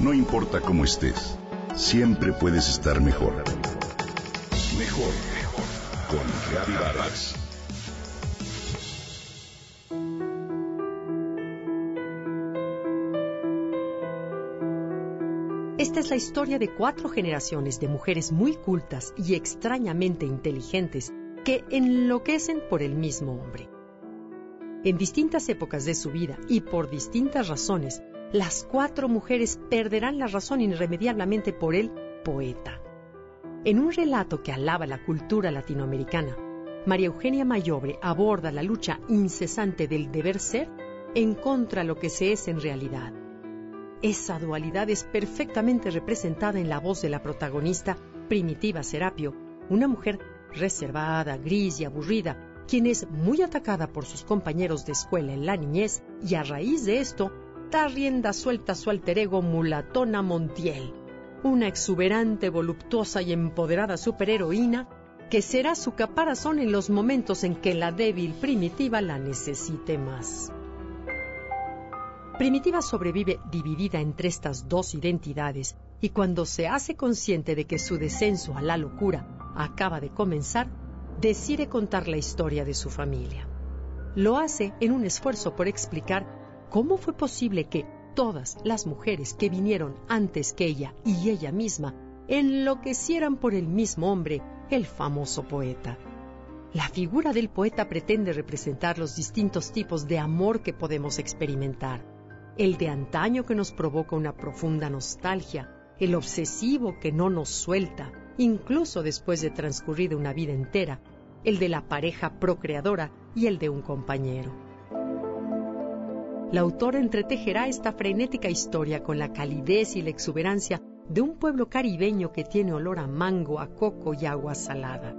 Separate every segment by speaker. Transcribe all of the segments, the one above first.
Speaker 1: No importa cómo estés, siempre puedes estar mejor. Mejor, mejor. Con Vargas.
Speaker 2: Esta es la historia de cuatro generaciones de mujeres muy cultas y extrañamente inteligentes que enloquecen por el mismo hombre. En distintas épocas de su vida y por distintas razones, las cuatro mujeres perderán la razón irremediablemente por el poeta. En un relato que alaba la cultura latinoamericana, María Eugenia Mayobre aborda la lucha incesante del deber ser en contra lo que se es en realidad esa dualidad es perfectamente representada en la voz de la protagonista, Primitiva Serapio, una mujer reservada, gris y aburrida, quien es muy atacada por sus compañeros de escuela en la niñez y a raíz de esto da rienda suelta su alter ego Mulatona Montiel, una exuberante, voluptuosa y empoderada superheroína que será su caparazón en los momentos en que la débil primitiva la necesite más. Primitiva sobrevive dividida entre estas dos identidades y cuando se hace consciente de que su descenso a la locura acaba de comenzar, decide contar la historia de su familia. Lo hace en un esfuerzo por explicar cómo fue posible que todas las mujeres que vinieron antes que ella y ella misma enloquecieran por el mismo hombre, el famoso poeta. La figura del poeta pretende representar los distintos tipos de amor que podemos experimentar el de antaño que nos provoca una profunda nostalgia, el obsesivo que no nos suelta, incluso después de transcurrida una vida entera, el de la pareja procreadora y el de un compañero. La autora entretejerá esta frenética historia con la calidez y la exuberancia de un pueblo caribeño que tiene olor a mango, a coco y agua salada.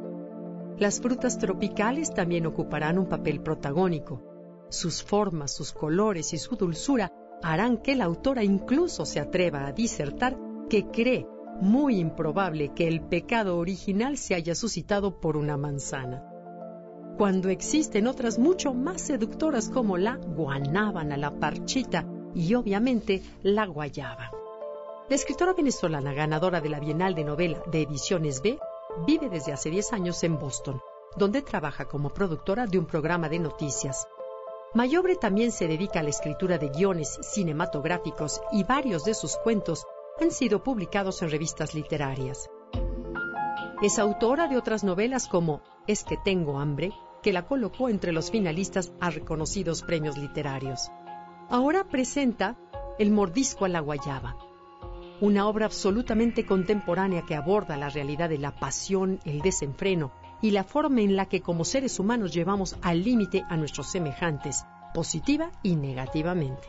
Speaker 2: Las frutas tropicales también ocuparán un papel protagónico. Sus formas, sus colores y su dulzura harán que la autora incluso se atreva a disertar que cree muy improbable que el pecado original se haya suscitado por una manzana, cuando existen otras mucho más seductoras como la guanábana, la parchita y obviamente la guayaba. La escritora venezolana ganadora de la Bienal de Novela de Ediciones B vive desde hace 10 años en Boston, donde trabaja como productora de un programa de noticias. Mayobre también se dedica a la escritura de guiones cinematográficos y varios de sus cuentos han sido publicados en revistas literarias. Es autora de otras novelas como Es que tengo hambre, que la colocó entre los finalistas a reconocidos premios literarios. Ahora presenta El mordisco a la guayaba, una obra absolutamente contemporánea que aborda la realidad de la pasión, el desenfreno y la forma en la que como seres humanos llevamos al límite a nuestros semejantes, positiva y negativamente.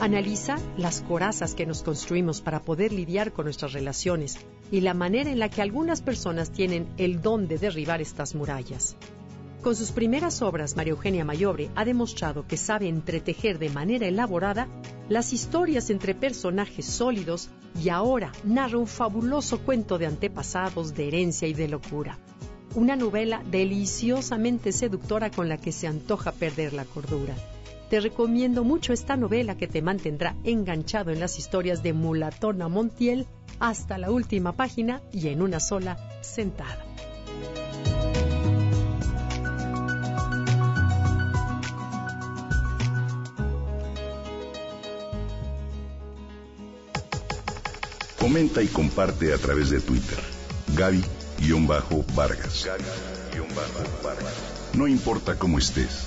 Speaker 2: Analiza las corazas que nos construimos para poder lidiar con nuestras relaciones y la manera en la que algunas personas tienen el don de derribar estas murallas. Con sus primeras obras, María Eugenia Mayobre ha demostrado que sabe entretejer de manera elaborada las historias entre personajes sólidos y ahora narra un fabuloso cuento de antepasados, de herencia y de locura. Una novela deliciosamente seductora con la que se antoja perder la cordura. Te recomiendo mucho esta novela que te mantendrá enganchado en las historias de Mulatona Montiel hasta la última página y en una sola sentada.
Speaker 1: Comenta y comparte a través de Twitter. Gaby-Vargas. No importa cómo estés,